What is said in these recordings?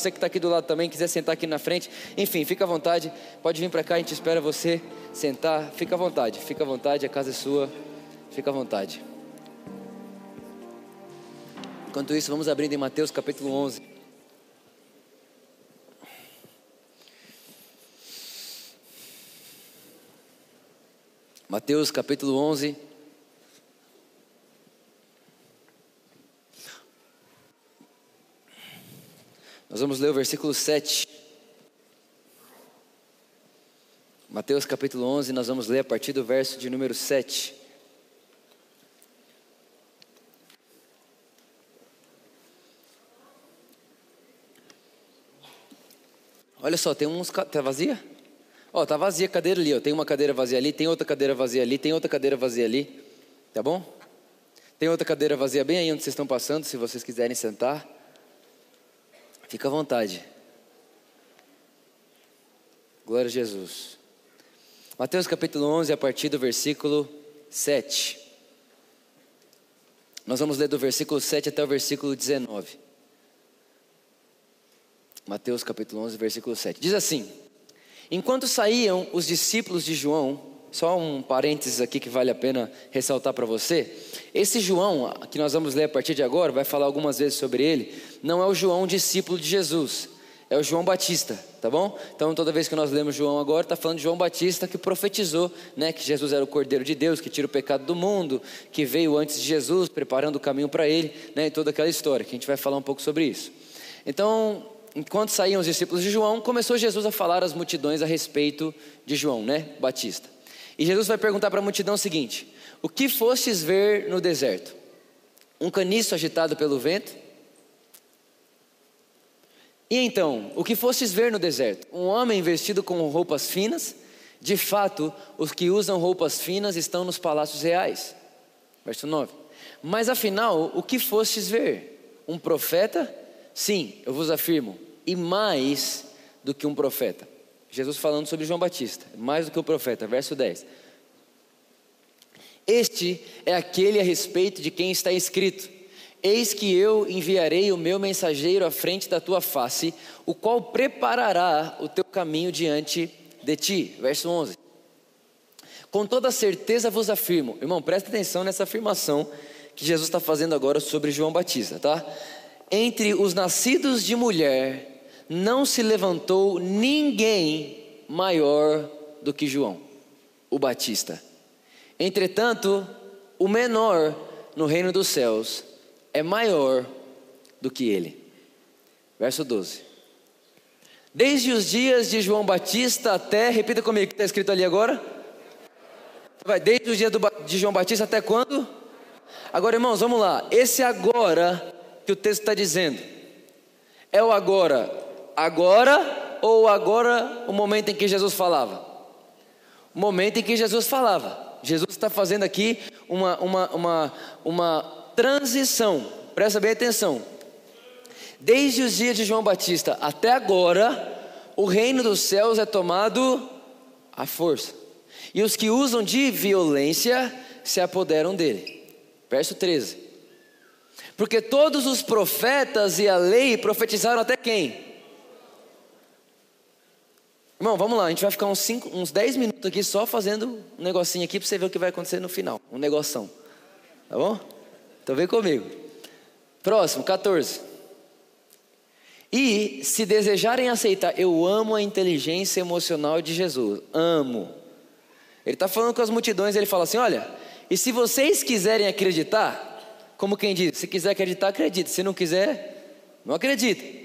Você que está aqui do lado também, quiser sentar aqui na frente, enfim, fica à vontade. Pode vir para cá, a gente espera você sentar. Fica à vontade, fica à vontade, a casa é sua. Fica à vontade. Enquanto isso, vamos abrindo em Mateus capítulo 11. Mateus capítulo 11. Nós vamos ler o versículo 7. Mateus capítulo 11, nós vamos ler a partir do verso de número 7. Olha só, tem uns. Tá vazia? Ó, tá vazia a cadeira ali, ó. Tem uma cadeira vazia ali, tem outra cadeira vazia ali, tem outra cadeira vazia ali. Tá bom? Tem outra cadeira vazia bem aí onde vocês estão passando, se vocês quiserem sentar. Fica à vontade. Glória a Jesus. Mateus capítulo 11, a partir do versículo 7. Nós vamos ler do versículo 7 até o versículo 19. Mateus capítulo 11, versículo 7. Diz assim: Enquanto saíam os discípulos de João, só um parênteses aqui que vale a pena ressaltar para você. Esse João, que nós vamos ler a partir de agora, vai falar algumas vezes sobre ele, não é o João discípulo de Jesus, é o João Batista, tá bom? Então toda vez que nós lemos João agora, está falando de João Batista que profetizou, né, que Jesus era o Cordeiro de Deus, que tira o pecado do mundo, que veio antes de Jesus, preparando o caminho para ele, né, e toda aquela história, que a gente vai falar um pouco sobre isso. Então, enquanto saíam os discípulos de João, começou Jesus a falar às multidões a respeito de João, né, Batista. E Jesus vai perguntar para a multidão o seguinte: O que fostes ver no deserto? Um caniço agitado pelo vento? E então, o que fostes ver no deserto? Um homem vestido com roupas finas? De fato, os que usam roupas finas estão nos palácios reais. Verso 9. Mas afinal, o que fostes ver? Um profeta? Sim, eu vos afirmo, e mais do que um profeta. Jesus falando sobre João Batista, mais do que o profeta, verso 10. Este é aquele a respeito de quem está escrito: Eis que eu enviarei o meu mensageiro à frente da tua face, o qual preparará o teu caminho diante de ti. Verso 11. Com toda certeza vos afirmo, irmão, presta atenção nessa afirmação que Jesus está fazendo agora sobre João Batista, tá? Entre os nascidos de mulher não se levantou ninguém maior do que João, o Batista. Entretanto, o menor no reino dos céus é maior do que ele. Verso 12. Desde os dias de João Batista até, repita comigo que está escrito ali agora. Vai, desde os dias do, de João Batista até quando? Agora, irmãos, vamos lá. Esse agora que o texto está dizendo é o agora, agora ou agora o momento em que Jesus falava? O momento em que Jesus falava. Jesus está fazendo aqui uma, uma, uma, uma transição, presta bem atenção. Desde os dias de João Batista até agora, o reino dos céus é tomado à força, e os que usam de violência se apoderam dele. Verso 13: Porque todos os profetas e a lei profetizaram até quem? Irmão, vamos lá, a gente vai ficar uns, cinco, uns 10 minutos aqui só fazendo um negocinho aqui para você ver o que vai acontecer no final. Um negoção. Tá bom? Então vem comigo. Próximo, 14. E se desejarem aceitar, eu amo a inteligência emocional de Jesus. Amo. Ele está falando com as multidões, ele fala assim: olha, e se vocês quiserem acreditar, como quem diz, se quiser acreditar, acredite. Se não quiser, não acredite.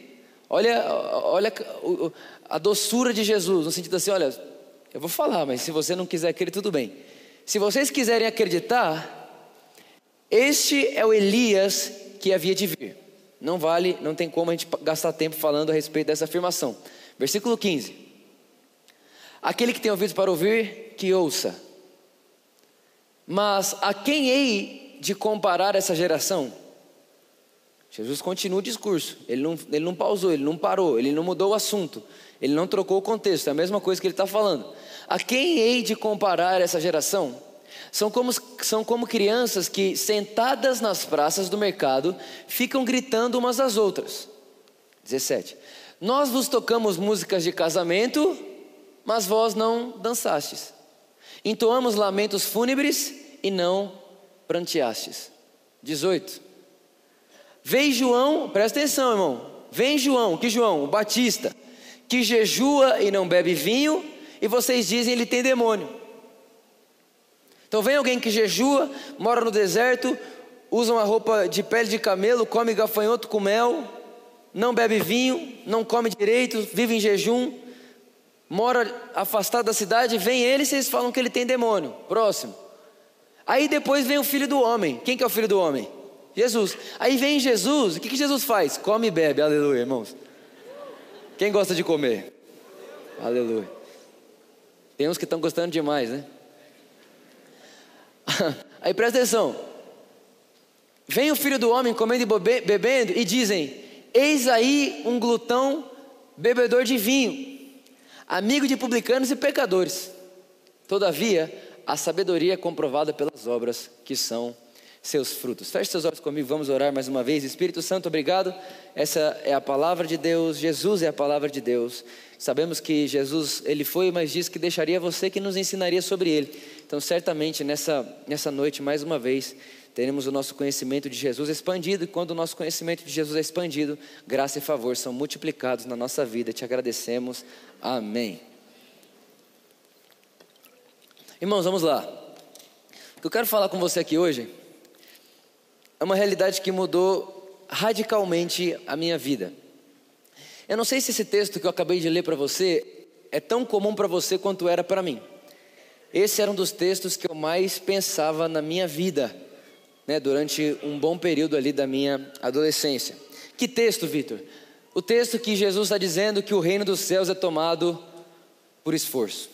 Olha, olha a doçura de Jesus, no sentido assim: olha, eu vou falar, mas se você não quiser crer, tudo bem. Se vocês quiserem acreditar, este é o Elias que havia de vir. Não vale, não tem como a gente gastar tempo falando a respeito dessa afirmação. Versículo 15. Aquele que tem ouvidos para ouvir, que ouça. Mas a quem hei de comparar essa geração? Jesus continua o discurso. Ele não, ele não pausou, ele não parou, ele não mudou o assunto, ele não trocou o contexto. É a mesma coisa que ele está falando. A quem hei de comparar essa geração? São como, são como crianças que, sentadas nas praças do mercado, ficam gritando umas às outras. 17. Nós vos tocamos músicas de casamento, mas vós não dançastes. Entoamos lamentos fúnebres e não pranteastes. 18. Vem João, presta atenção, irmão. Vem João, que João? O Batista, que jejua e não bebe vinho, e vocês dizem ele tem demônio. Então vem alguém que jejua, mora no deserto, usa uma roupa de pele de camelo, come gafanhoto com mel, não bebe vinho, não come direito, vive em jejum, mora afastado da cidade, vem ele e vocês falam que ele tem demônio. Próximo. Aí depois vem o filho do homem. Quem que é o filho do homem? Jesus. Aí vem Jesus, o que, que Jesus faz? Come e bebe, aleluia, irmãos. Quem gosta de comer? Aleluia. Tem uns que estão gostando demais, né? Aí presta atenção. Vem o filho do homem comendo e bebendo e dizem: Eis aí um glutão, bebedor de vinho, amigo de publicanos e pecadores. Todavia, a sabedoria é comprovada pelas obras que são seus frutos. Feche seus olhos comigo, vamos orar mais uma vez. Espírito Santo, obrigado. Essa é a palavra de Deus, Jesus é a palavra de Deus. Sabemos que Jesus, ele foi, mas disse que deixaria você que nos ensinaria sobre ele. Então, certamente nessa, nessa noite, mais uma vez, teremos o nosso conhecimento de Jesus expandido, e quando o nosso conhecimento de Jesus é expandido, graça e favor são multiplicados na nossa vida. Te agradecemos. Amém. Irmãos, vamos lá. O que eu quero falar com você aqui hoje é uma realidade que mudou radicalmente a minha vida. Eu não sei se esse texto que eu acabei de ler para você é tão comum para você quanto era para mim. Esse era um dos textos que eu mais pensava na minha vida né, durante um bom período ali da minha adolescência. Que texto, Vitor? O texto que Jesus está dizendo que o reino dos céus é tomado por esforço.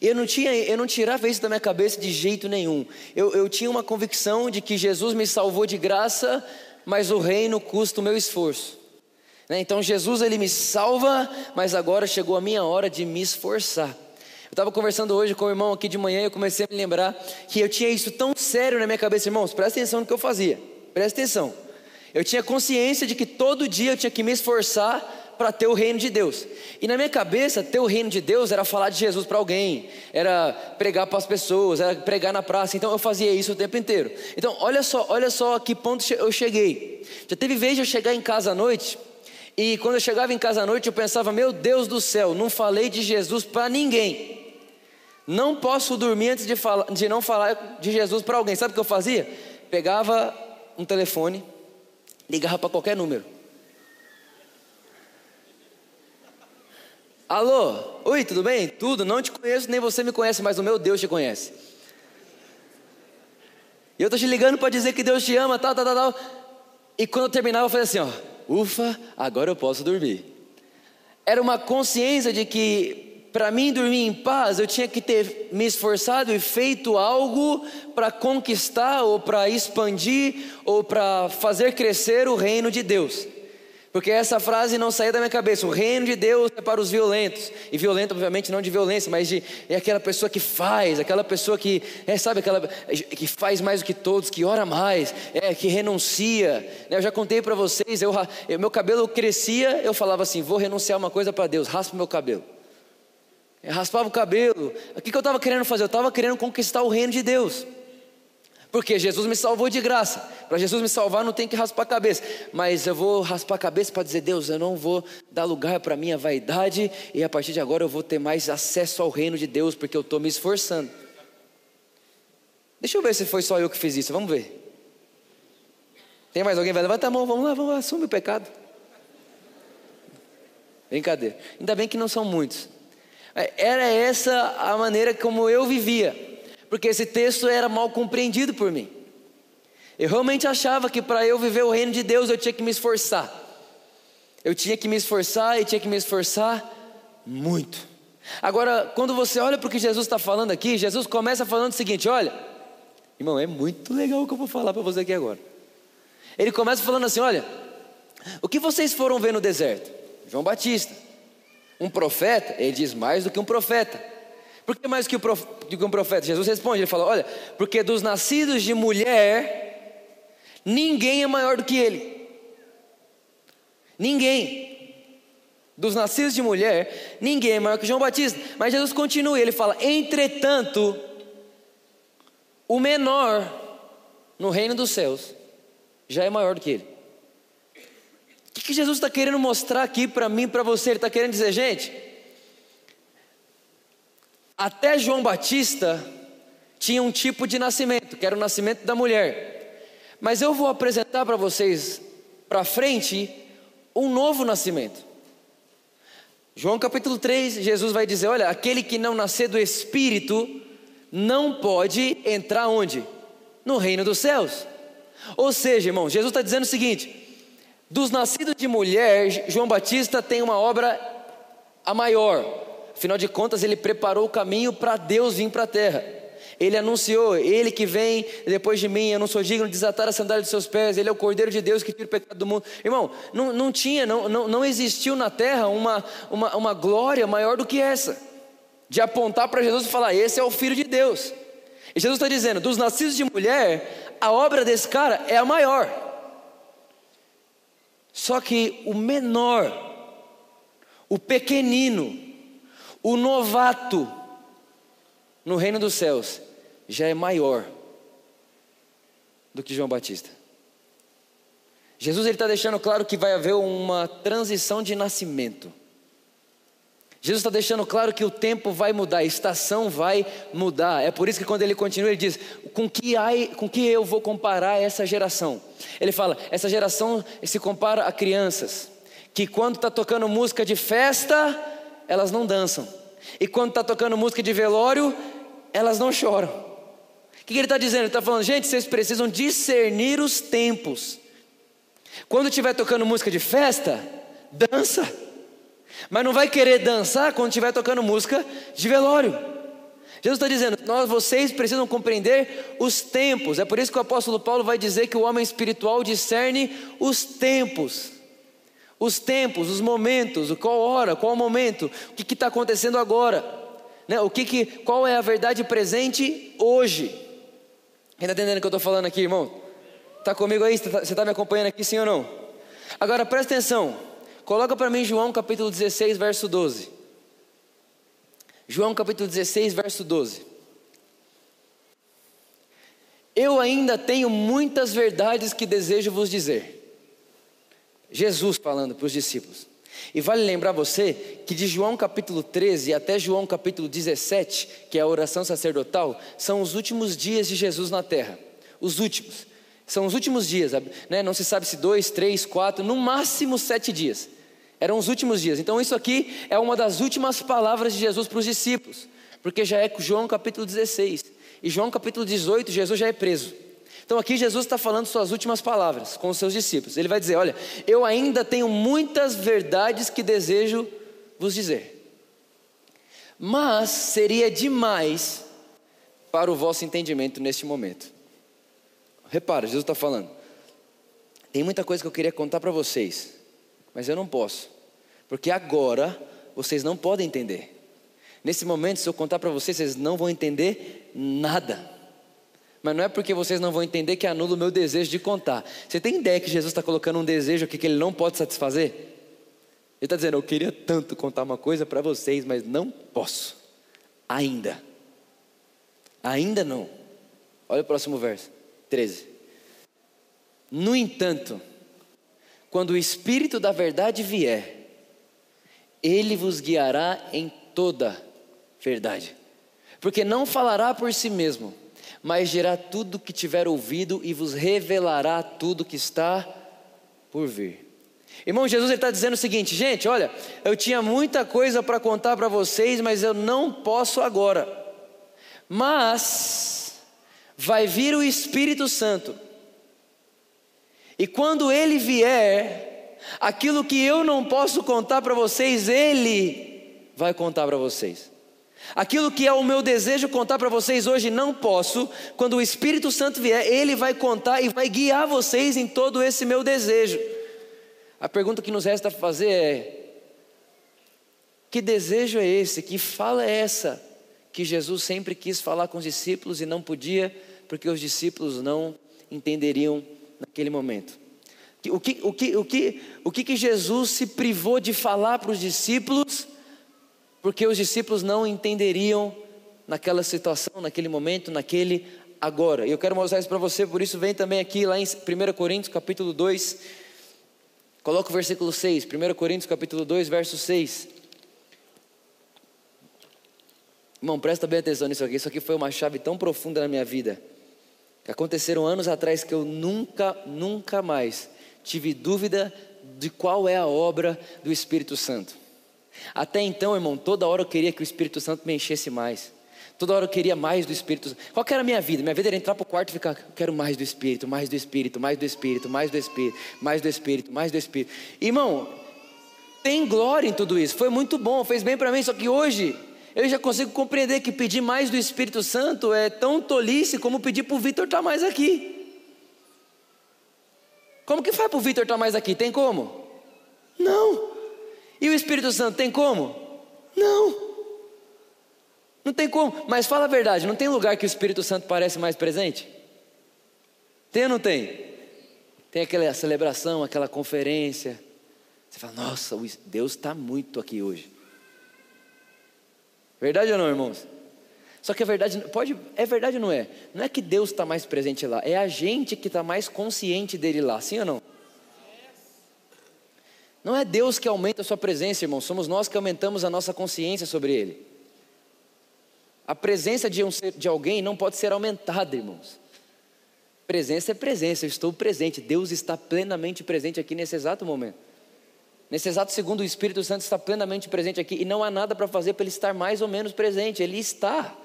Eu não, tinha, eu não tirava isso da minha cabeça de jeito nenhum. Eu, eu tinha uma convicção de que Jesus me salvou de graça, mas o reino custa o meu esforço. Né? Então Jesus ele me salva, mas agora chegou a minha hora de me esforçar. Eu estava conversando hoje com o irmão aqui de manhã e eu comecei a me lembrar que eu tinha isso tão sério na minha cabeça, irmãos, presta atenção no que eu fazia, presta atenção. Eu tinha consciência de que todo dia eu tinha que me esforçar para ter o reino de Deus. E na minha cabeça, ter o reino de Deus era falar de Jesus para alguém, era pregar para as pessoas, era pregar na praça. Então eu fazia isso o tempo inteiro. Então, olha só, olha só a que ponto eu cheguei. Já teve vez de eu chegar em casa à noite, e quando eu chegava em casa à noite, eu pensava: "Meu Deus do céu, não falei de Jesus para ninguém". Não posso dormir antes de, falar, de não falar de Jesus para alguém. Sabe o que eu fazia? Pegava um telefone, ligava para qualquer número. Alô, oi, tudo bem? Tudo, não te conheço, nem você me conhece, mas o meu Deus te conhece. E eu estou te ligando para dizer que Deus te ama, tal, tal, tal, tal. E quando eu terminava, eu falei assim: ó, ufa, agora eu posso dormir. Era uma consciência de que para mim dormir em paz, eu tinha que ter me esforçado e feito algo para conquistar, ou para expandir, ou para fazer crescer o reino de Deus. Porque essa frase não saía da minha cabeça. O reino de Deus é para os violentos. E violento, obviamente, não de violência, mas de é aquela pessoa que faz, aquela pessoa que, é, sabe, aquela que faz mais do que todos, que ora mais, é, que renuncia. Né, eu já contei para vocês, eu, meu cabelo crescia, eu falava assim: vou renunciar uma coisa para Deus, raspa meu cabelo. Eu raspava o cabelo. O que eu estava querendo fazer? Eu estava querendo conquistar o reino de Deus. Porque Jesus me salvou de graça. Para Jesus me salvar, não tem que raspar a cabeça. Mas eu vou raspar a cabeça para dizer: Deus, eu não vou dar lugar para minha vaidade. E a partir de agora eu vou ter mais acesso ao reino de Deus, porque eu estou me esforçando. Deixa eu ver se foi só eu que fiz isso. Vamos ver. Tem mais alguém? Vai levantar a mão, vamos lá, vamos lá, assume o pecado. Brincadeira. Ainda bem que não são muitos. É, era essa a maneira como eu vivia, porque esse texto era mal compreendido por mim. Eu realmente achava que para eu viver o reino de Deus eu tinha que me esforçar. Eu tinha que me esforçar e tinha que me esforçar muito. Agora, quando você olha para o que Jesus está falando aqui, Jesus começa falando o seguinte: olha, irmão, é muito legal o que eu vou falar para você aqui agora. Ele começa falando assim: olha, o que vocês foram ver no deserto? João Batista. Um profeta, ele diz mais do que um profeta. Por que mais do que um profeta? Jesus responde, ele fala: Olha, porque dos nascidos de mulher, ninguém é maior do que ele. Ninguém. Dos nascidos de mulher, ninguém é maior que João Batista. Mas Jesus continua, ele fala: entretanto, o menor no reino dos céus já é maior do que ele. O que, que Jesus está querendo mostrar aqui para mim, para você? Ele está querendo dizer, gente, até João Batista tinha um tipo de nascimento, que era o nascimento da mulher. Mas eu vou apresentar para vocês, para frente, um novo nascimento. João capítulo 3, Jesus vai dizer: Olha, aquele que não nascer do Espírito não pode entrar onde? No reino dos céus. Ou seja, irmão, Jesus está dizendo o seguinte: dos nascidos de mulher, João Batista tem uma obra a maior, Afinal de contas, ele preparou o caminho para Deus vir para a terra. Ele anunciou, ele que vem depois de mim, eu não sou digno de desatar a sandália dos seus pés, ele é o Cordeiro de Deus que tira o pecado do mundo. Irmão, não, não tinha, não, não, não existiu na terra uma, uma, uma glória maior do que essa, de apontar para Jesus e falar: esse é o Filho de Deus. E Jesus está dizendo: dos nascidos de mulher, a obra desse cara é a maior. Só que o menor, o pequenino, o novato no reino dos céus já é maior do que João Batista. Jesus está deixando claro que vai haver uma transição de nascimento. Jesus está deixando claro que o tempo vai mudar, a estação vai mudar. É por isso que quando ele continua, ele diz: com que, com que eu vou comparar essa geração? Ele fala: essa geração se compara a crianças, que quando está tocando música de festa, elas não dançam. E quando está tocando música de velório, elas não choram. O que ele está dizendo? Ele está falando, gente, vocês precisam discernir os tempos. Quando estiver tocando música de festa, dança. Mas não vai querer dançar quando estiver tocando música de velório. Jesus está dizendo, nós, vocês precisam compreender os tempos. É por isso que o apóstolo Paulo vai dizer que o homem espiritual discerne os tempos os tempos, os momentos, qual hora, qual momento, o que está acontecendo agora, né? o que, que qual é a verdade presente hoje. Está entendendo o que eu estou falando aqui, irmão? Está comigo aí? Você está tá me acompanhando aqui, sim ou não? Agora presta atenção, coloca para mim João capítulo 16, verso 12. João capítulo 16, verso 12. Eu ainda tenho muitas verdades que desejo vos dizer Jesus falando para os discípulos. E vale lembrar você que de João capítulo 13 até João capítulo 17, que é a oração sacerdotal, são os últimos dias de Jesus na terra. Os últimos. São os últimos dias, né? não se sabe se dois, três, quatro, no máximo sete dias. Eram os últimos dias. Então, isso aqui é uma das últimas palavras de Jesus para os discípulos, porque já é João capítulo 16. E João capítulo 18, Jesus já é preso. Então aqui Jesus está falando suas últimas palavras com os seus discípulos. Ele vai dizer: Olha, eu ainda tenho muitas verdades que desejo vos dizer, mas seria demais para o vosso entendimento neste momento. Repara, Jesus está falando: tem muita coisa que eu queria contar para vocês, mas eu não posso, porque agora vocês não podem entender. Nesse momento, se eu contar para vocês, vocês não vão entender nada. Mas não é porque vocês não vão entender que anula o meu desejo de contar. Você tem ideia que Jesus está colocando um desejo aqui que ele não pode satisfazer? Ele está dizendo: Eu queria tanto contar uma coisa para vocês, mas não posso. Ainda. Ainda não. Olha o próximo verso, 13. No entanto, quando o Espírito da Verdade vier, ele vos guiará em toda verdade, porque não falará por si mesmo mas dirá tudo que tiver ouvido e vos revelará tudo que está por vir. Irmão, Jesus está dizendo o seguinte, gente, olha, eu tinha muita coisa para contar para vocês, mas eu não posso agora. Mas vai vir o Espírito Santo, e quando ele vier, aquilo que eu não posso contar para vocês, ele vai contar para vocês. Aquilo que é o meu desejo contar para vocês hoje, não posso. Quando o Espírito Santo vier, ele vai contar e vai guiar vocês em todo esse meu desejo. A pergunta que nos resta fazer é: que desejo é esse? Que fala é essa? Que Jesus sempre quis falar com os discípulos e não podia, porque os discípulos não entenderiam naquele momento. O que, o que, o que, o que, que Jesus se privou de falar para os discípulos, porque os discípulos não entenderiam naquela situação, naquele momento, naquele agora. E eu quero mostrar isso para você, por isso vem também aqui lá em 1 Coríntios capítulo 2, coloca o versículo 6, 1 Coríntios capítulo 2, verso 6. Irmão, presta bem atenção nisso aqui, isso aqui foi uma chave tão profunda na minha vida, que aconteceram anos atrás que eu nunca, nunca mais tive dúvida de qual é a obra do Espírito Santo. Até então, irmão, toda hora eu queria que o Espírito Santo me enchesse mais. Toda hora eu queria mais do Espírito. Qual que era a minha vida? Minha vida era entrar para o quarto e ficar, quero mais do Espírito, mais do Espírito, mais do Espírito, mais do Espírito, mais do Espírito, mais do Espírito. Irmão, tem glória em tudo isso. Foi muito bom, fez bem para mim. Só que hoje eu já consigo compreender que pedir mais do Espírito Santo é tão tolice como pedir para o Vitor estar tá mais aqui. Como que faz para o Vitor estar tá mais aqui? Tem como? Não. E o Espírito Santo tem como? Não. Não tem como, mas fala a verdade, não tem lugar que o Espírito Santo parece mais presente? Tem ou não tem? Tem aquela celebração, aquela conferência. Você fala, nossa, Deus está muito aqui hoje. Verdade ou não, irmãos? Só que a verdade, pode, é verdade ou não é? Não é que Deus está mais presente lá, é a gente que está mais consciente dele lá, sim ou não? Não é Deus que aumenta a sua presença, irmão, somos nós que aumentamos a nossa consciência sobre Ele. A presença de, um, de alguém não pode ser aumentada, irmãos. Presença é presença, eu estou presente. Deus está plenamente presente aqui nesse exato momento. Nesse exato segundo, o Espírito Santo está plenamente presente aqui e não há nada para fazer para ele estar mais ou menos presente, ele está.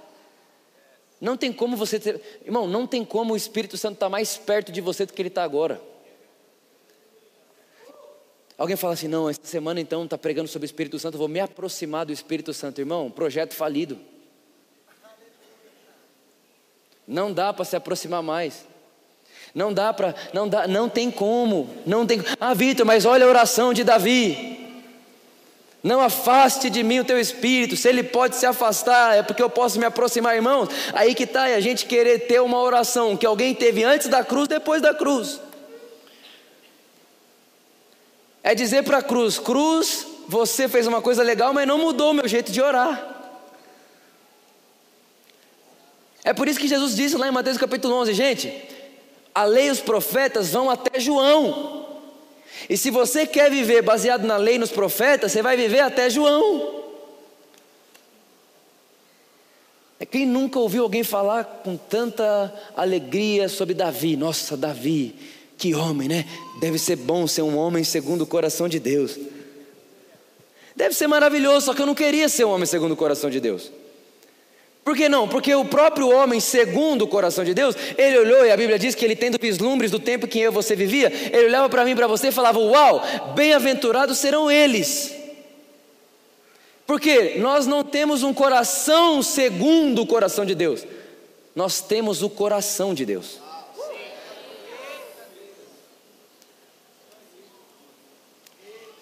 Não tem como você ter, irmão, não tem como o Espírito Santo estar mais perto de você do que ele está agora. Alguém fala assim: não, essa semana então está pregando sobre o Espírito Santo, vou me aproximar do Espírito Santo, irmão. Projeto falido. Não dá para se aproximar mais. Não dá para, não dá, não tem como, não tem. Ah, Vitor, mas olha a oração de Davi. Não afaste de mim o teu espírito. Se ele pode se afastar, é porque eu posso me aproximar, irmãos. Aí que está, é a gente querer ter uma oração que alguém teve antes da cruz, depois da cruz. É dizer para a cruz: Cruz, você fez uma coisa legal, mas não mudou o meu jeito de orar. É por isso que Jesus disse lá em Mateus capítulo 11, gente, a lei e os profetas vão até João. E se você quer viver baseado na lei e nos profetas, você vai viver até João. É quem nunca ouviu alguém falar com tanta alegria sobre Davi? Nossa, Davi, que homem, né? Deve ser bom ser um homem segundo o coração de Deus. Deve ser maravilhoso, só que eu não queria ser um homem segundo o coração de Deus. Por que não? Porque o próprio homem, segundo o coração de Deus, ele olhou e a Bíblia diz que ele tendo vislumbres do tempo que eu e você vivia, ele olhava para mim e para você e falava: Uau, bem-aventurados serão eles. Porque nós não temos um coração segundo o coração de Deus, nós temos o coração de Deus.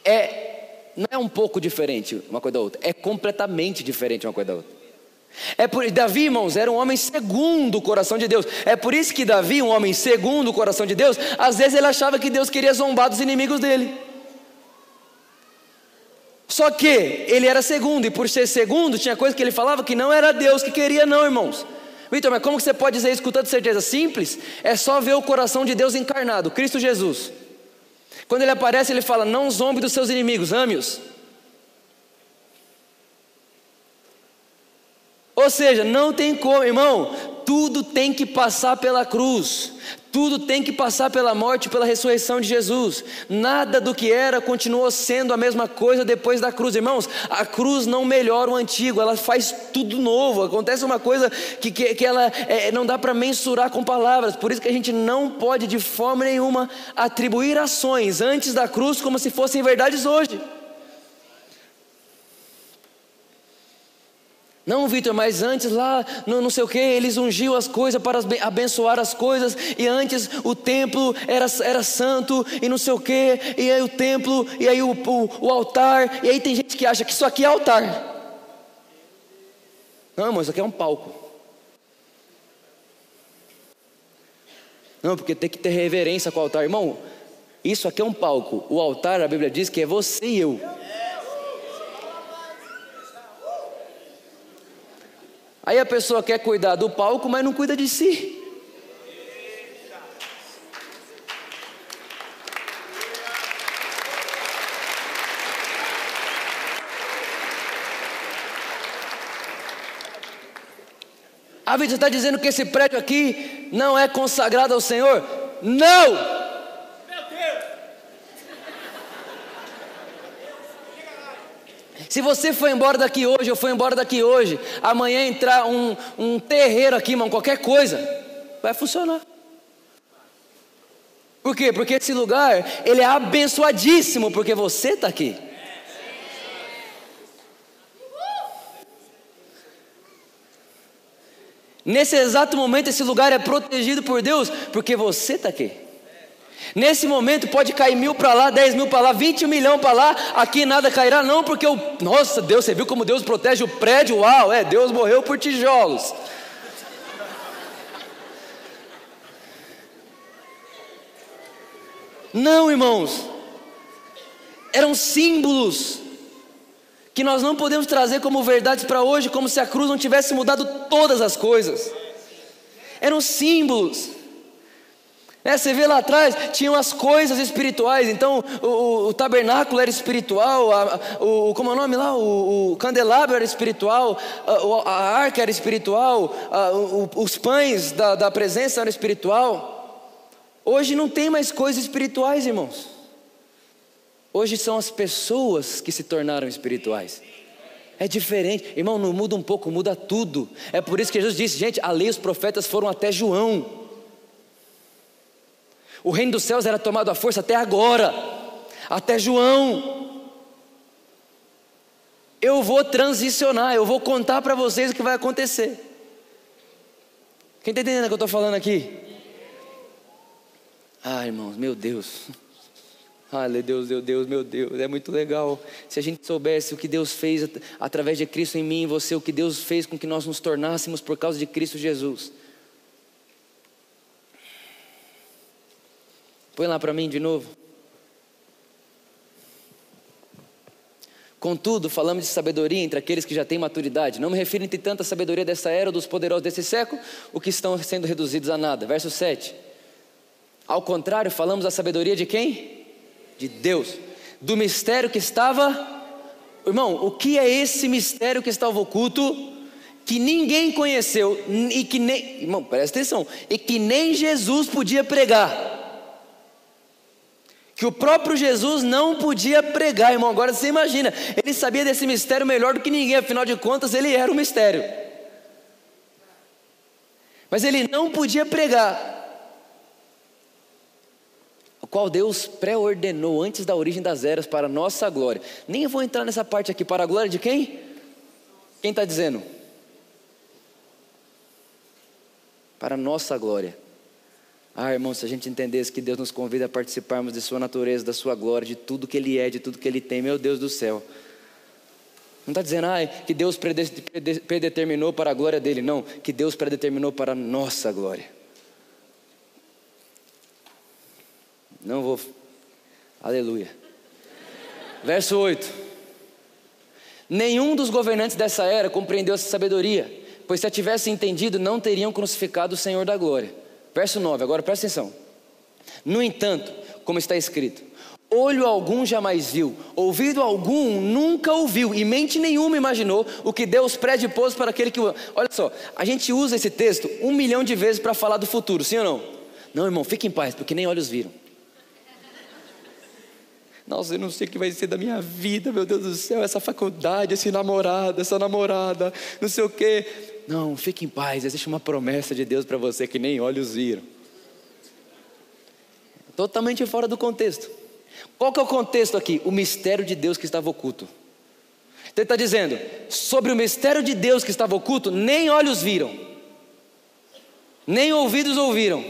É, não é um pouco diferente uma coisa da outra, é completamente diferente uma coisa da outra. É por Davi, irmãos, era um homem segundo o coração de Deus. É por isso que Davi, um homem segundo o coração de Deus, às vezes ele achava que Deus queria zombar dos inimigos dele. Só que ele era segundo, e por ser segundo, tinha coisa que ele falava que não era Deus que queria, não, irmãos. Vitor, mas como você pode dizer isso com tanta certeza? Simples, é só ver o coração de Deus encarnado, Cristo Jesus. Quando ele aparece, ele fala: Não zombe dos seus inimigos, ame-os. Ou seja, não tem como, irmão, tudo tem que passar pela cruz, tudo tem que passar pela morte, pela ressurreição de Jesus. Nada do que era continuou sendo a mesma coisa depois da cruz, irmãos. A cruz não melhora o antigo, ela faz tudo novo. Acontece uma coisa que, que, que ela é, não dá para mensurar com palavras, por isso que a gente não pode de forma nenhuma atribuir ações antes da cruz como se fossem verdades hoje. Não, Vitor, mas antes lá, não, não sei o que, eles ungiam as coisas para abençoar as coisas, e antes o templo era, era santo, e não sei o que, e aí o templo, e aí o, o, o altar, e aí tem gente que acha que isso aqui é altar. Não, irmão, isso aqui é um palco. Não, porque tem que ter reverência com o altar. Irmão, Isso aqui é um palco. O altar, a Bíblia diz que é você e eu. Aí a pessoa quer cuidar do palco, mas não cuida de si. A vida está dizendo que esse prédio aqui não é consagrado ao Senhor? Não! Se você foi embora daqui hoje, eu fui embora daqui hoje, amanhã entrar um, um terreiro aqui, irmão, qualquer coisa, vai funcionar. Por quê? Porque esse lugar, ele é abençoadíssimo, porque você está aqui. Nesse exato momento, esse lugar é protegido por Deus, porque você está aqui. Nesse momento pode cair mil para lá, dez mil para lá, vinte milhão para lá, aqui nada cairá, não, porque o. Nossa, Deus, você viu como Deus protege o prédio? Uau, é, Deus morreu por tijolos. Não, irmãos, eram símbolos que nós não podemos trazer como verdades para hoje, como se a cruz não tivesse mudado todas as coisas. Eram símbolos. É, você vê lá atrás, tinham as coisas espirituais, então o, o tabernáculo era espiritual, a, o, como é o nome lá? O, o candelabro era espiritual, a, a arca era espiritual, os pães da, da presença eram espiritual. Hoje não tem mais coisas espirituais, irmãos. Hoje são as pessoas que se tornaram espirituais. É diferente, irmão, não muda um pouco, muda tudo. É por isso que Jesus disse: gente, a lei e os profetas foram até João. O reino dos céus era tomado à força até agora, até João. Eu vou transicionar, eu vou contar para vocês o que vai acontecer. Quem está entendendo o que eu estou falando aqui? Ah, irmãos, meu Deus. Ah, Deus, meu Deus, meu Deus, é muito legal. Se a gente soubesse o que Deus fez através de Cristo em mim e você, o que Deus fez com que nós nos tornássemos por causa de Cristo Jesus. Põe lá para mim de novo. Contudo, falamos de sabedoria entre aqueles que já têm maturidade. Não me refiro entre tanta sabedoria dessa era ou dos poderosos desse século, o que estão sendo reduzidos a nada. Verso 7. Ao contrário, falamos da sabedoria de quem? De Deus. Do mistério que estava. Irmão, o que é esse mistério que estava oculto? Que ninguém conheceu e que nem. Irmão, presta atenção. E que nem Jesus podia pregar que o próprio Jesus não podia pregar, irmão. Agora você imagina, ele sabia desse mistério melhor do que ninguém, afinal de contas, ele era o mistério. Mas ele não podia pregar, o qual Deus pré-ordenou antes da origem das eras para nossa glória. Nem vou entrar nessa parte aqui, para a glória de quem? Quem está dizendo? Para nossa glória. Ah, irmão, se a gente entendesse que Deus nos convida a participarmos de Sua natureza, da Sua glória, de tudo que Ele é, de tudo que Ele tem, meu Deus do céu. Não está dizendo ah, que Deus predeterminou para a glória dele, não, que Deus predeterminou para a nossa glória. Não vou. Aleluia. Verso 8: Nenhum dos governantes dessa era compreendeu essa sabedoria, pois se a tivessem entendido, não teriam crucificado o Senhor da glória. Verso 9, agora presta atenção. No entanto, como está escrito: olho algum jamais viu, ouvido algum nunca ouviu, e mente nenhuma imaginou o que Deus predipôs para aquele que. Olha só, a gente usa esse texto um milhão de vezes para falar do futuro, sim ou não? Não, irmão, fique em paz, porque nem olhos viram. Nossa, eu não sei o que vai ser da minha vida, meu Deus do céu, essa faculdade, esse namorado, essa namorada, não sei o quê. Não, fique em paz, existe uma promessa de Deus para você que nem olhos viram. Totalmente fora do contexto. Qual que é o contexto aqui? O mistério de Deus que estava oculto. Então ele está dizendo, sobre o mistério de Deus que estava oculto, nem olhos viram, nem ouvidos ouviram,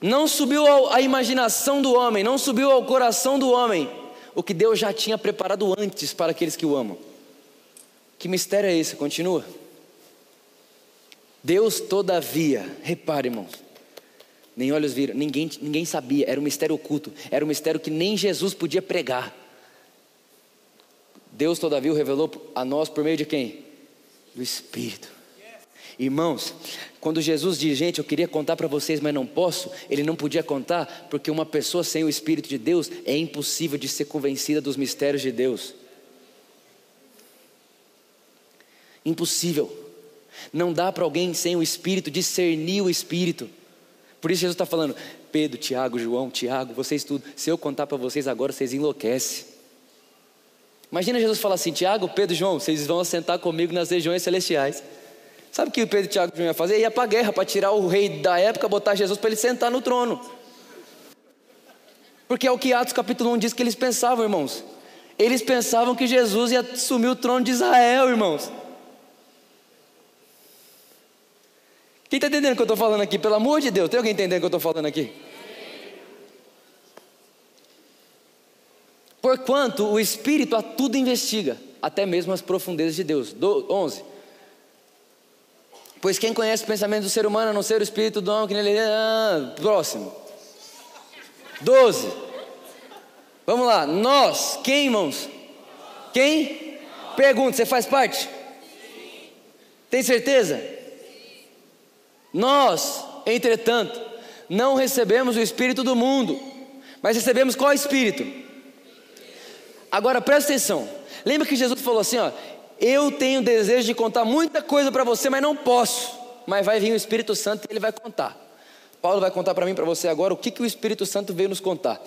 não subiu à imaginação do homem, não subiu ao coração do homem, o que Deus já tinha preparado antes para aqueles que o amam. Que mistério é esse? Continua. Deus, todavia, repare, irmãos, nem olhos viram, ninguém, ninguém sabia, era um mistério oculto, era um mistério que nem Jesus podia pregar. Deus, todavia, o revelou a nós por meio de quem? Do Espírito. Irmãos, quando Jesus diz, gente, eu queria contar para vocês, mas não posso, ele não podia contar, porque uma pessoa sem o Espírito de Deus é impossível de ser convencida dos mistérios de Deus. Impossível. Não dá para alguém sem o Espírito discernir o Espírito. Por isso Jesus está falando, Pedro, Tiago, João, Tiago, vocês tudo. Se eu contar para vocês agora, vocês enlouquecem. Imagina Jesus falar assim: Tiago, Pedro, João, vocês vão assentar comigo nas regiões celestiais. Sabe o que o Pedro, Tiago e João ia fazer? Ia para a guerra para tirar o rei da época, botar Jesus para ele sentar no trono. Porque é o que Atos capítulo 1 diz que eles pensavam, irmãos. Eles pensavam que Jesus ia assumir o trono de Israel, irmãos. Quem está entendendo o que eu estou falando aqui? Pelo amor de Deus, tem alguém entendendo o que eu estou falando aqui? Porquanto o Espírito a tudo investiga, até mesmo as profundezas de Deus. Do, 11. Pois quem conhece o pensamento do ser humano, a não ser o Espírito do homem que nele. Ah, próximo. 12. Vamos lá. Nós, quem, irmãos? Quem? Pergunta, você faz parte? Tem certeza? Nós, entretanto, não recebemos o Espírito do mundo, mas recebemos qual Espírito? Agora presta atenção. Lembra que Jesus falou assim: ó, eu tenho desejo de contar muita coisa para você, mas não posso. Mas vai vir o Espírito Santo e ele vai contar. Paulo vai contar para mim, para você agora, o que, que o Espírito Santo veio nos contar.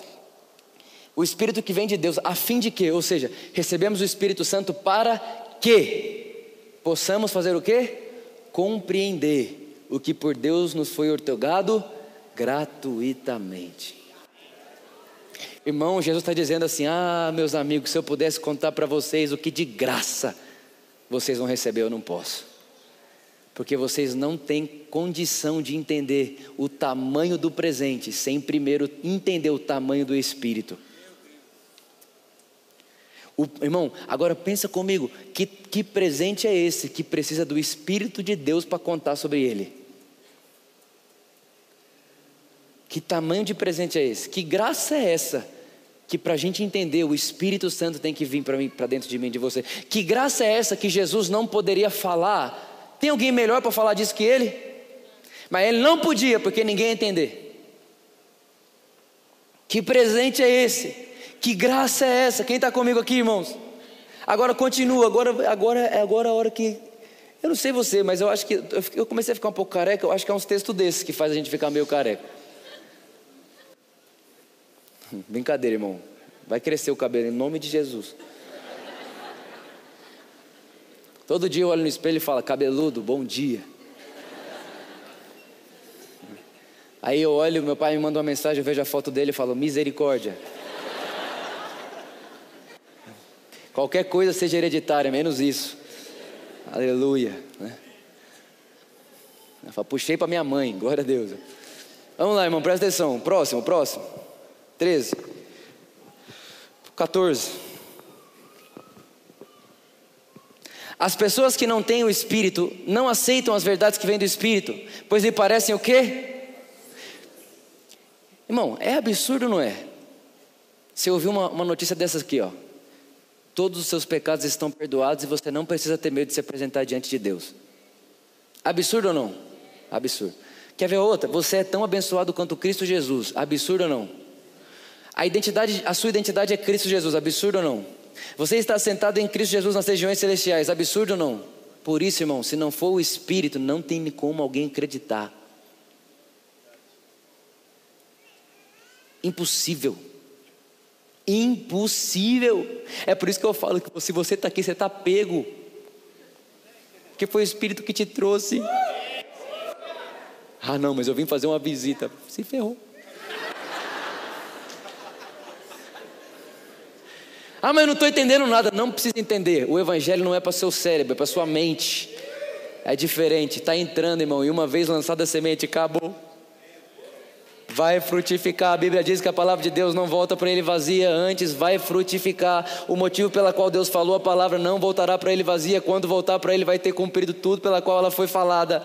O Espírito que vem de Deus, a fim de que, ou seja, recebemos o Espírito Santo para que possamos fazer o que? Compreender o que por Deus nos foi otorgado gratuitamente. Irmão, Jesus está dizendo assim: Ah, meus amigos, se eu pudesse contar para vocês o que de graça vocês vão receber, eu não posso. Porque vocês não têm condição de entender o tamanho do presente sem primeiro entender o tamanho do Espírito. O, irmão, agora pensa comigo: que, que presente é esse que precisa do Espírito de Deus para contar sobre ele? Que tamanho de presente é esse? Que graça é essa? Que para a gente entender, o Espírito Santo tem que vir para dentro de mim, de você. Que graça é essa que Jesus não poderia falar? Tem alguém melhor para falar disso que ele? Mas ele não podia, porque ninguém ia entender. Que presente é esse? Que graça é essa? Quem está comigo aqui, irmãos? Agora continua, agora, agora, é agora a hora que. Eu não sei você, mas eu acho que. Eu comecei a ficar um pouco careca, eu acho que é uns textos desses que faz a gente ficar meio careca. Brincadeira, irmão. Vai crescer o cabelo em nome de Jesus. Todo dia eu olho no espelho e falo, cabeludo, bom dia. Aí eu olho, meu pai me manda uma mensagem, eu vejo a foto dele e falo, misericórdia. Qualquer coisa seja hereditária, menos isso. Aleluia. Né? Eu falo, puxei para minha mãe, glória a Deus. Vamos lá, irmão, presta atenção. Próximo, próximo. 13. 14. As pessoas que não têm o Espírito não aceitam as verdades que vêm do Espírito, pois lhe parecem o quê? Irmão, é absurdo, não é? Você ouviu uma, uma notícia dessas aqui, ó. Todos os seus pecados estão perdoados e você não precisa ter medo de se apresentar diante de Deus. Absurdo ou não? Absurdo. Quer ver outra? Você é tão abençoado quanto Cristo Jesus. Absurdo ou não? A identidade, a sua identidade é Cristo Jesus, absurdo ou não? Você está sentado em Cristo Jesus nas regiões celestiais, absurdo ou não? Por isso, irmão, se não for o Espírito, não tem como alguém acreditar. Impossível. Impossível. É por isso que eu falo que se você está aqui, você está pego. Porque foi o Espírito que te trouxe. Ah, não, mas eu vim fazer uma visita. Se ferrou. Ah, mas eu não estou entendendo nada. Não precisa entender. O evangelho não é para seu cérebro, é para sua mente. É diferente. Está entrando, irmão. E uma vez lançada a semente, acabou. Vai frutificar. A Bíblia diz que a palavra de Deus não volta para ele vazia, antes vai frutificar. O motivo pela qual Deus falou a palavra não voltará para ele vazia. Quando voltar para ele, vai ter cumprido tudo pela qual ela foi falada.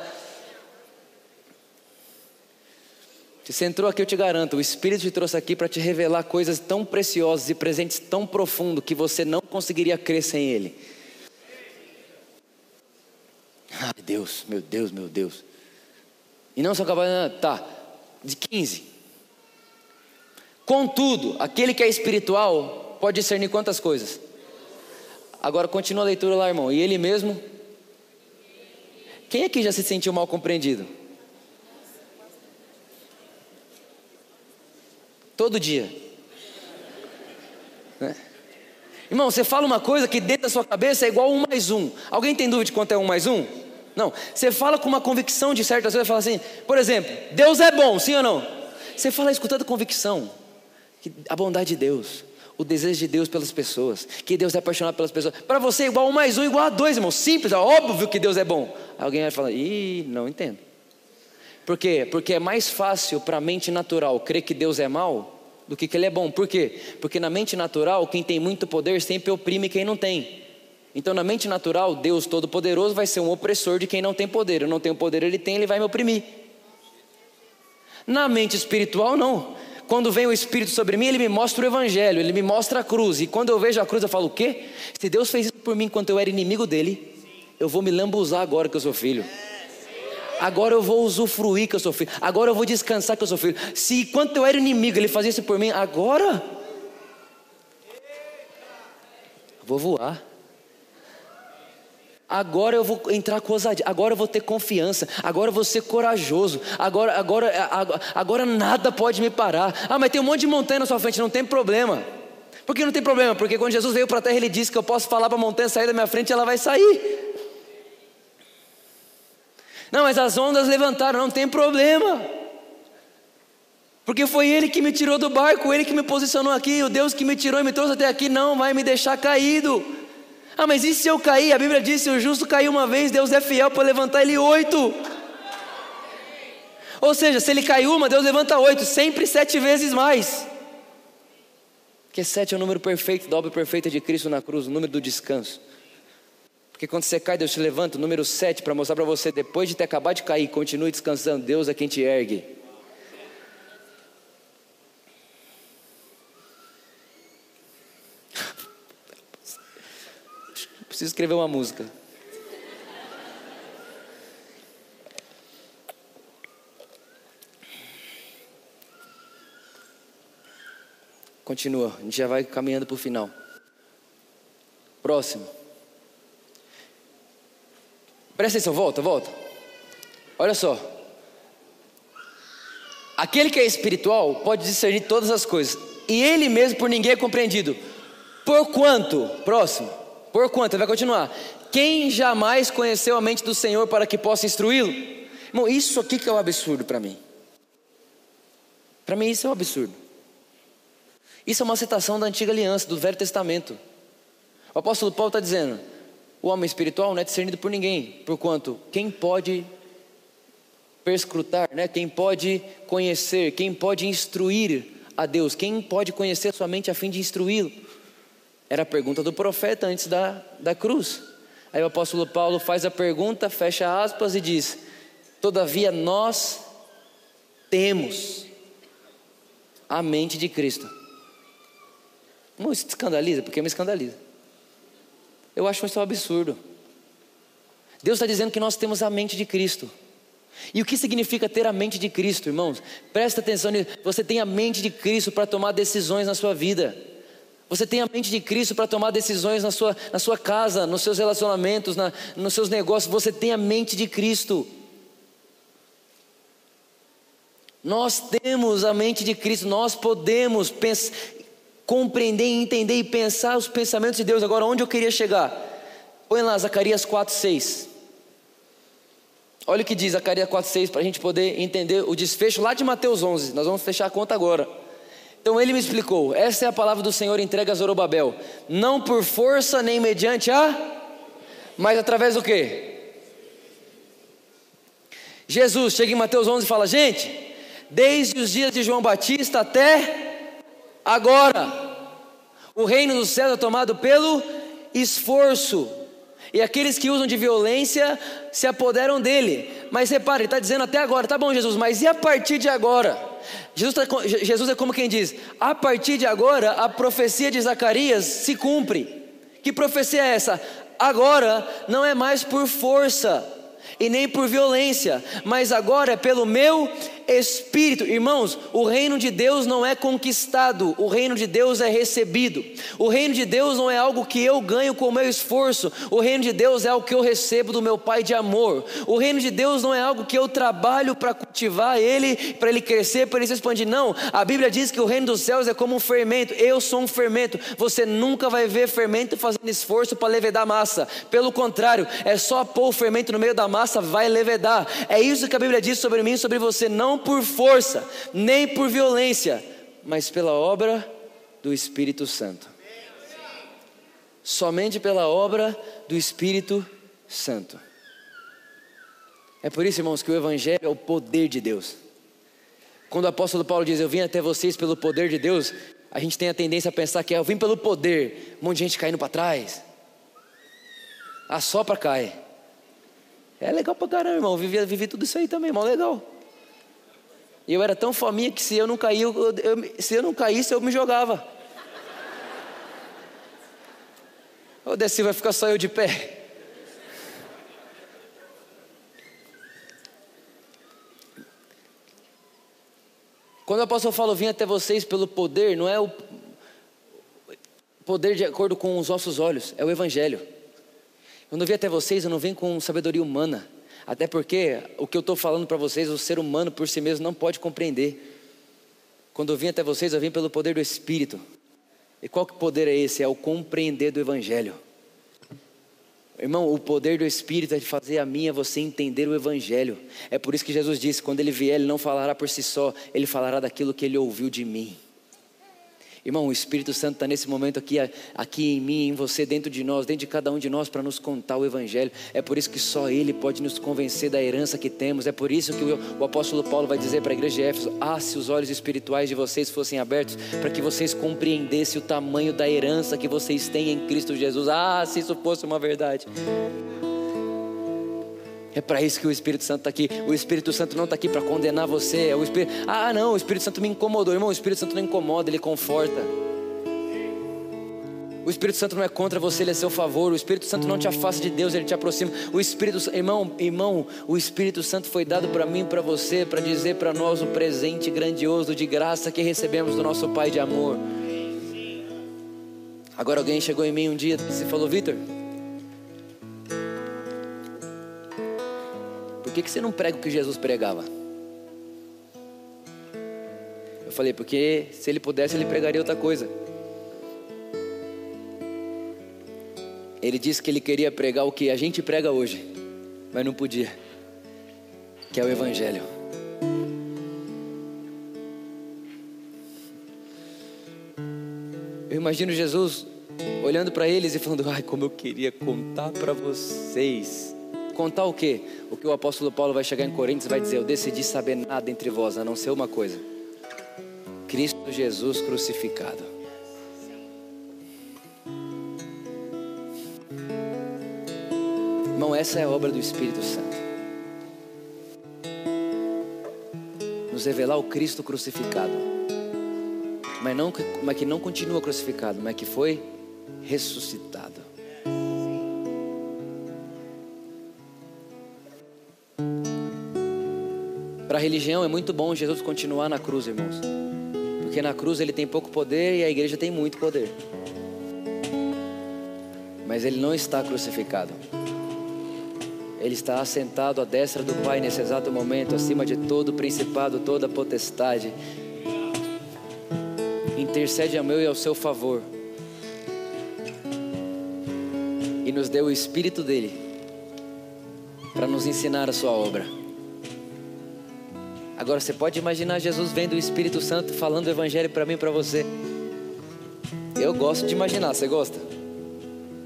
Se você entrou aqui, eu te garanto, o Espírito te trouxe aqui para te revelar coisas tão preciosas e presentes tão profundos que você não conseguiria crer sem Ele. Ai, Deus, meu Deus, meu Deus. E não só capaz, tá, de 15. Contudo, aquele que é espiritual pode discernir quantas coisas? Agora continua a leitura lá, irmão. E ele mesmo? Quem aqui já se sentiu mal compreendido? Todo dia. Né? Irmão, você fala uma coisa que dentro da sua cabeça é igual um mais um. Alguém tem dúvida de quanto é um mais um? Não. Você fala com uma convicção de certas coisas, fala assim, por exemplo, Deus é bom, sim ou não? Você fala tanta convicção, que a bondade de Deus, o desejo de Deus pelas pessoas, que Deus é apaixonado pelas pessoas. Para você, é igual um mais um, igual a dois, irmão. Simples, é óbvio que Deus é bom. Alguém vai falar, ih, não entendo. Por quê? Porque é mais fácil para a mente natural crer que Deus é mal do que que Ele é bom. Por quê? Porque na mente natural, quem tem muito poder sempre oprime quem não tem. Então, na mente natural, Deus Todo-Poderoso vai ser um opressor de quem não tem poder. Eu não tenho poder, Ele tem, Ele vai me oprimir. Na mente espiritual, não. Quando vem o Espírito sobre mim, Ele me mostra o Evangelho, Ele me mostra a cruz. E quando eu vejo a cruz, eu falo: o quê? Se Deus fez isso por mim enquanto eu era inimigo dele, eu vou me lambuzar agora que eu sou filho. Agora eu vou usufruir que eu sou filho. Agora eu vou descansar que eu sou filho. Se enquanto eu era inimigo ele fazia isso por mim, agora vou voar. Agora eu vou entrar com ousadia, agora eu vou ter confiança, agora eu vou ser corajoso, agora, agora, agora, agora nada pode me parar. Ah, mas tem um monte de montanha na sua frente, não tem problema. Por que não tem problema? Porque quando Jesus veio para a terra, ele disse que eu posso falar para a montanha sair da minha frente e ela vai sair. Não, mas as ondas levantaram, não tem problema. Porque foi Ele que me tirou do barco, Ele que me posicionou aqui, o Deus que me tirou e me trouxe até aqui não vai me deixar caído. Ah, mas e se eu cair? A Bíblia diz: se o justo cair uma vez, Deus é fiel para levantar ele oito. Ou seja, se ele cai uma, Deus levanta oito, sempre sete vezes mais. Porque sete é o número perfeito da obra perfeita de Cristo na cruz, o número do descanso. Porque quando você cai, Deus te levanta. Número 7, para mostrar para você, depois de ter acabado de cair, continue descansando. Deus é quem te ergue. Preciso escrever uma música. Continua, a gente já vai caminhando para o final. Próximo. Presta atenção, volta, volta. Olha só. Aquele que é espiritual pode discernir todas as coisas, e ele mesmo por ninguém é compreendido. Porquanto, próximo, porquanto, vai continuar. Quem jamais conheceu a mente do Senhor para que possa instruí-lo? Irmão, isso aqui que é um absurdo para mim. Para mim, isso é um absurdo. Isso é uma citação da antiga aliança, do Velho Testamento. O apóstolo Paulo está dizendo: o homem espiritual não é discernido por ninguém, porquanto quem pode perscrutar, né? quem pode conhecer, quem pode instruir a Deus, quem pode conhecer sua mente a fim de instruí-lo? Era a pergunta do profeta antes da, da cruz. Aí o apóstolo Paulo faz a pergunta, fecha aspas e diz: Todavia nós temos a mente de Cristo. Não, isso te escandaliza, porque me escandaliza. Eu acho isso um absurdo. Deus está dizendo que nós temos a mente de Cristo. E o que significa ter a mente de Cristo, irmãos? Presta atenção. Você tem a mente de Cristo para tomar decisões na sua vida. Você tem a mente de Cristo para tomar decisões na sua, na sua casa, nos seus relacionamentos, na, nos seus negócios. Você tem a mente de Cristo. Nós temos a mente de Cristo, nós podemos pensar, compreender, entender e pensar os pensamentos de Deus. Agora, onde eu queria chegar? Põe lá Zacarias 4,6. Olha o que diz Zacarias 4,6 para a gente poder entender o desfecho lá de Mateus 11. Nós vamos fechar a conta agora. Então ele me explicou: essa é a palavra do Senhor entregue a Zorobabel, não por força nem mediante a, mas através do que? Jesus chega em Mateus 11 e fala: gente, desde os dias de João Batista até Agora, o reino dos céus é tomado pelo esforço, e aqueles que usam de violência se apoderam dele. Mas repare, ele está dizendo até agora, tá bom, Jesus, mas e a partir de agora? Jesus, tá, Jesus é como quem diz: a partir de agora a profecia de Zacarias se cumpre. Que profecia é essa? Agora não é mais por força e nem por violência, mas agora é pelo meu espírito. Irmãos, o reino de Deus não é conquistado, o reino de Deus é recebido. O reino de Deus não é algo que eu ganho com o meu esforço, o reino de Deus é algo que eu recebo do meu Pai de amor. O reino de Deus não é algo que eu trabalho para cultivar ele, para ele crescer, para ele se expandir. Não, a Bíblia diz que o reino dos céus é como um fermento. Eu sou um fermento. Você nunca vai ver fermento fazendo esforço para levedar massa. Pelo contrário, é só pôr o fermento no meio da massa, vai levedar. É isso que a Bíblia diz sobre mim sobre você. Não não por força, nem por violência, mas pela obra do Espírito Santo. Somente pela obra do Espírito Santo. É por isso, irmãos, que o Evangelho é o poder de Deus. Quando o apóstolo Paulo diz, Eu vim até vocês pelo poder de Deus, a gente tem a tendência a pensar que é, eu vim pelo poder, um monte de gente caindo para trás. A sopra cai. É legal pra caramba, irmão. Vivi, vivi tudo isso aí também, irmão. Legal. E eu era tão fominha que se eu não cair, eu, eu, se eu não caísse, eu me jogava. Ô Desci, vai ficar só eu de pé. Quando o apóstolo fala, vim até vocês pelo poder, não é o poder de acordo com os nossos olhos, é o evangelho. Eu vim até vocês, eu não venho com sabedoria humana. Até porque o que eu estou falando para vocês, o ser humano por si mesmo não pode compreender. Quando eu vim até vocês, eu vim pelo poder do Espírito. E qual que poder é esse? É o compreender do Evangelho. Irmão, o poder do Espírito é de fazer a minha você entender o Evangelho. É por isso que Jesus disse: quando ele vier, ele não falará por si só, ele falará daquilo que ele ouviu de mim. Irmão, o Espírito Santo está nesse momento aqui, aqui em mim, em você, dentro de nós, dentro de cada um de nós, para nos contar o Evangelho. É por isso que só Ele pode nos convencer da herança que temos. É por isso que o, o apóstolo Paulo vai dizer para a igreja de Éfeso: Ah, se os olhos espirituais de vocês fossem abertos, para que vocês compreendessem o tamanho da herança que vocês têm em Cristo Jesus. Ah, se isso fosse uma verdade. É para isso que o Espírito Santo está aqui. O Espírito Santo não está aqui para condenar você. É o Espírito... Ah, não, o Espírito Santo me incomodou. Irmão, o Espírito Santo não incomoda, ele conforta. O Espírito Santo não é contra você, ele é seu favor. O Espírito Santo não te afasta de Deus, ele te aproxima. O Espírito, irmão, irmão, o Espírito Santo foi dado para mim, para você, para dizer para nós o presente grandioso de graça que recebemos do nosso Pai de amor. Agora alguém chegou em mim um dia e falou, Vitor, que, que você não prega o que Jesus pregava? Eu falei, porque se ele pudesse, ele pregaria outra coisa. Ele disse que ele queria pregar o que a gente prega hoje, mas não podia, que é o Evangelho. Eu imagino Jesus olhando para eles e falando: Ai, como eu queria contar para vocês Contar o quê? O que o apóstolo Paulo vai chegar em Coríntios e vai dizer: Eu decidi saber nada entre vós, a não ser uma coisa: Cristo Jesus crucificado. Irmão, essa é a obra do Espírito Santo. Nos revelar o Cristo crucificado. Mas, não, mas que não continua crucificado, mas que foi ressuscitado. Religião é muito bom Jesus continuar na cruz, irmãos. Porque na cruz ele tem pouco poder e a igreja tem muito poder. Mas ele não está crucificado. Ele está assentado à destra do Pai nesse exato momento, acima de todo principado, toda potestade. Intercede ao meu e ao seu favor. E nos deu o Espírito dele para nos ensinar a sua obra. Agora você pode imaginar Jesus vendo o Espírito Santo falando o Evangelho para mim e para você. Eu gosto de imaginar, você gosta?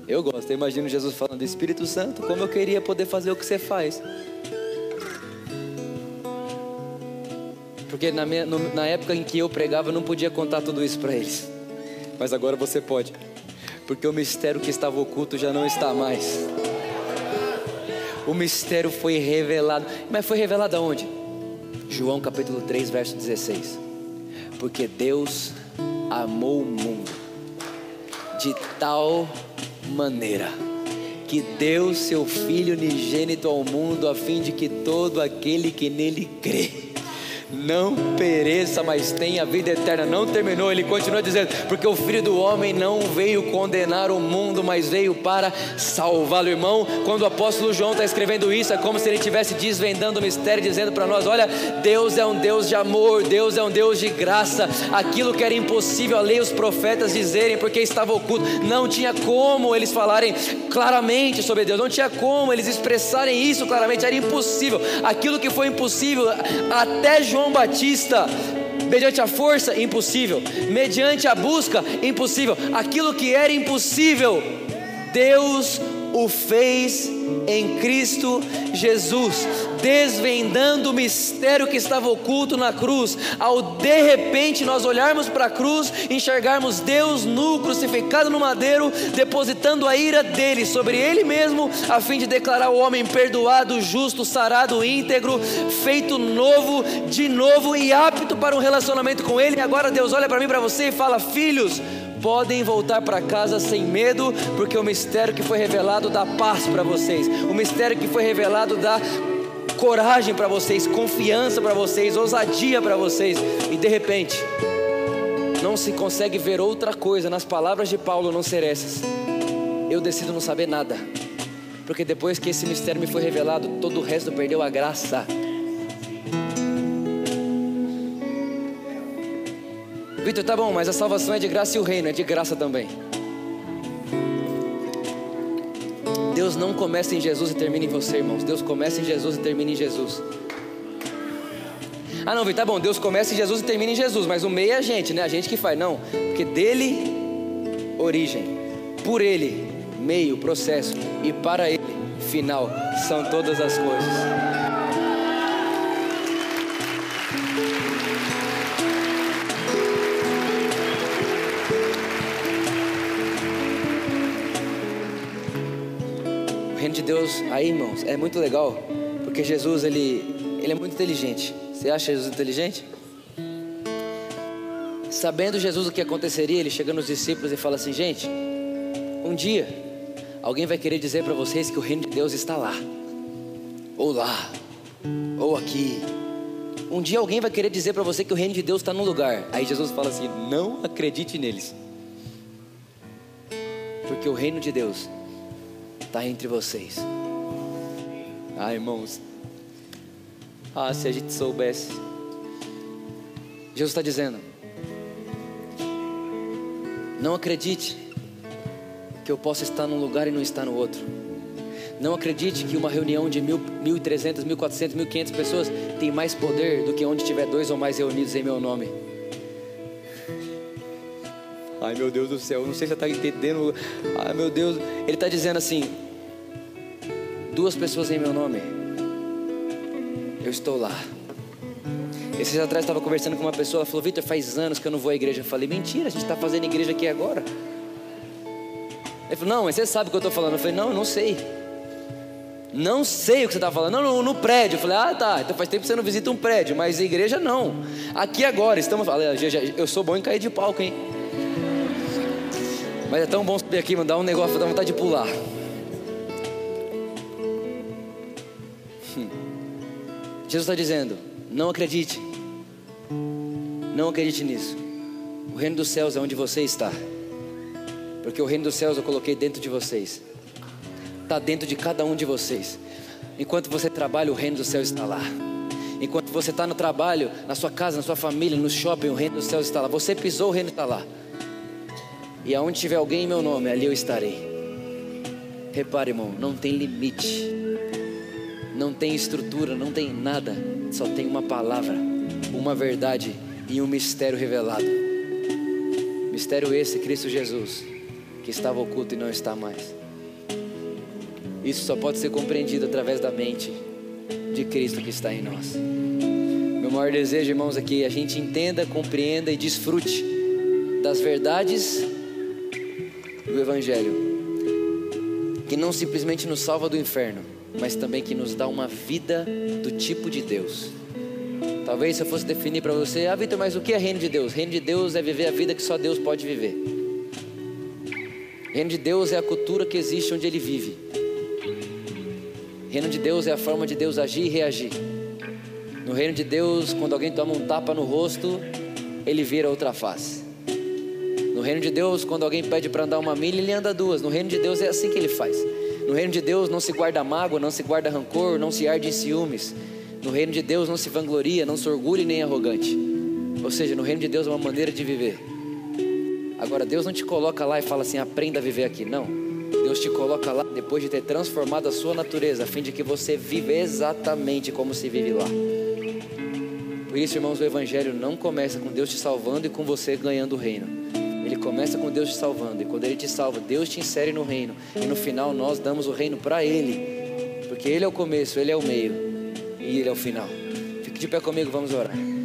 Eu gosto, eu imagino Jesus falando, Espírito Santo, como eu queria poder fazer o que você faz. Porque na, minha, na época em que eu pregava, eu não podia contar tudo isso para eles. Mas agora você pode. Porque o mistério que estava oculto já não está mais. O mistério foi revelado. Mas foi revelado aonde? João capítulo 3, verso 16. Porque Deus amou o mundo de tal maneira que deu seu Filho unigênito ao mundo, a fim de que todo aquele que nele crê não pereça, mas tenha vida eterna. Não terminou, ele continua dizendo: porque o filho do homem não veio condenar o mundo, mas veio para salvá-lo. Irmão, quando o apóstolo João está escrevendo isso, é como se ele estivesse desvendando o mistério, dizendo para nós: olha, Deus é um Deus de amor, Deus é um Deus de graça. Aquilo que era impossível a lei os profetas dizerem, porque estava oculto, não tinha como eles falarem claramente sobre Deus, não tinha como eles expressarem isso claramente, era impossível. Aquilo que foi impossível até João João Batista, mediante a força, impossível, mediante a busca, impossível, aquilo que era impossível, Deus o fez em Cristo Jesus, desvendando o mistério que estava oculto na cruz. Ao de repente nós olharmos para a cruz, enxergarmos Deus nu, crucificado no madeiro, depositando a ira dele sobre ele mesmo, a fim de declarar o homem perdoado, justo, sarado, íntegro, feito novo, de novo e apto para um relacionamento com ele. E agora Deus olha para mim, para você e fala: Filhos, podem voltar para casa sem medo, porque o mistério que foi revelado dá paz para vocês, o mistério que foi revelado dá coragem para vocês, confiança para vocês, ousadia para vocês, e de repente, não se consegue ver outra coisa nas palavras de Paulo não ser essas. Eu decido não saber nada, porque depois que esse mistério me foi revelado, todo o resto perdeu a graça. Vitor, tá bom, mas a salvação é de graça e o reino é de graça também. Deus não começa em Jesus e termina em você, irmãos. Deus começa em Jesus e termina em Jesus. Ah, não, Vitor, tá bom, Deus começa em Jesus e termina em Jesus, mas o meio é a gente, né? A gente que faz. Não, porque dele, origem, por ele, meio, processo, e para ele, final, são todas as coisas. Reino de Deus, aí irmãos, é muito legal, porque Jesus ele, ele é muito inteligente. Você acha Jesus inteligente? Sabendo Jesus o que aconteceria, ele chega nos discípulos e fala assim: gente, um dia alguém vai querer dizer para vocês que o reino de Deus está lá, ou lá, ou aqui. Um dia alguém vai querer dizer para você que o reino de Deus está num lugar. Aí Jesus fala assim: não acredite neles, porque o reino de Deus está entre vocês. Ah, irmãos. Ah, se a gente soubesse. Jesus está dizendo: Não acredite que eu possa estar num lugar e não estar no outro. Não acredite que uma reunião de mil, mil e trezentas, mil quatrocentas, mil quinhentas pessoas tem mais poder do que onde tiver dois ou mais reunidos em meu nome. Ai meu Deus do céu, não sei se você está entendendo. Ai meu Deus, ele está dizendo assim: duas pessoas em meu nome, eu estou lá. Esses atrás estava conversando com uma pessoa, falou: Vitor, faz anos que eu não vou à igreja. Eu falei: Mentira, a gente está fazendo igreja aqui agora. Ele falou: Não, mas você sabe o que eu estou falando. Eu falei: Não, eu não sei. Não sei o que você está falando. Não, no, no, prédio. Eu falei: Ah, tá. Então faz tempo que você não visita um prédio, mas igreja não. Aqui agora, estamos falando. Eu sou bom em cair de palco, hein? Mas é tão bom subir aqui, mandar um negócio, dá vontade de pular. Hum. Jesus está dizendo: não acredite, não acredite nisso. O reino dos céus é onde você está, porque o reino dos céus eu coloquei dentro de vocês, está dentro de cada um de vocês. Enquanto você trabalha, o reino dos céus está lá. Enquanto você está no trabalho, na sua casa, na sua família, no shopping, o reino dos céus está lá. Você pisou, o reino está lá. E aonde tiver alguém em meu nome, ali eu estarei. Repare, irmão, não tem limite, não tem estrutura, não tem nada, só tem uma palavra, uma verdade e um mistério revelado. Mistério esse, Cristo Jesus, que estava oculto e não está mais. Isso só pode ser compreendido através da mente de Cristo que está em nós. Meu maior desejo, irmãos, é que a gente entenda, compreenda e desfrute das verdades do Evangelho, que não simplesmente nos salva do inferno, mas também que nos dá uma vida do tipo de Deus. Talvez se eu fosse definir para você, ah, Vitor, mas o que é reino de Deus? Reino de Deus é viver a vida que só Deus pode viver. Reino de Deus é a cultura que existe onde ele vive. Reino de Deus é a forma de Deus agir e reagir. No reino de Deus, quando alguém toma um tapa no rosto, ele vira outra face. No reino de Deus, quando alguém pede para andar uma milha, ele anda duas. No reino de Deus é assim que ele faz. No reino de Deus não se guarda mágoa, não se guarda rancor, não se arde em ciúmes. No reino de Deus não se vangloria, não se orgulha nem arrogante. Ou seja, no reino de Deus é uma maneira de viver. Agora, Deus não te coloca lá e fala assim, aprenda a viver aqui. Não. Deus te coloca lá depois de ter transformado a sua natureza, a fim de que você viva exatamente como se vive lá. Por isso, irmãos, o Evangelho não começa com Deus te salvando e com você ganhando o reino. Começa com Deus te salvando, e quando Ele te salva, Deus te insere no reino, e no final nós damos o reino para Ele, porque Ele é o começo, Ele é o meio e Ele é o final. Fique de pé comigo, vamos orar.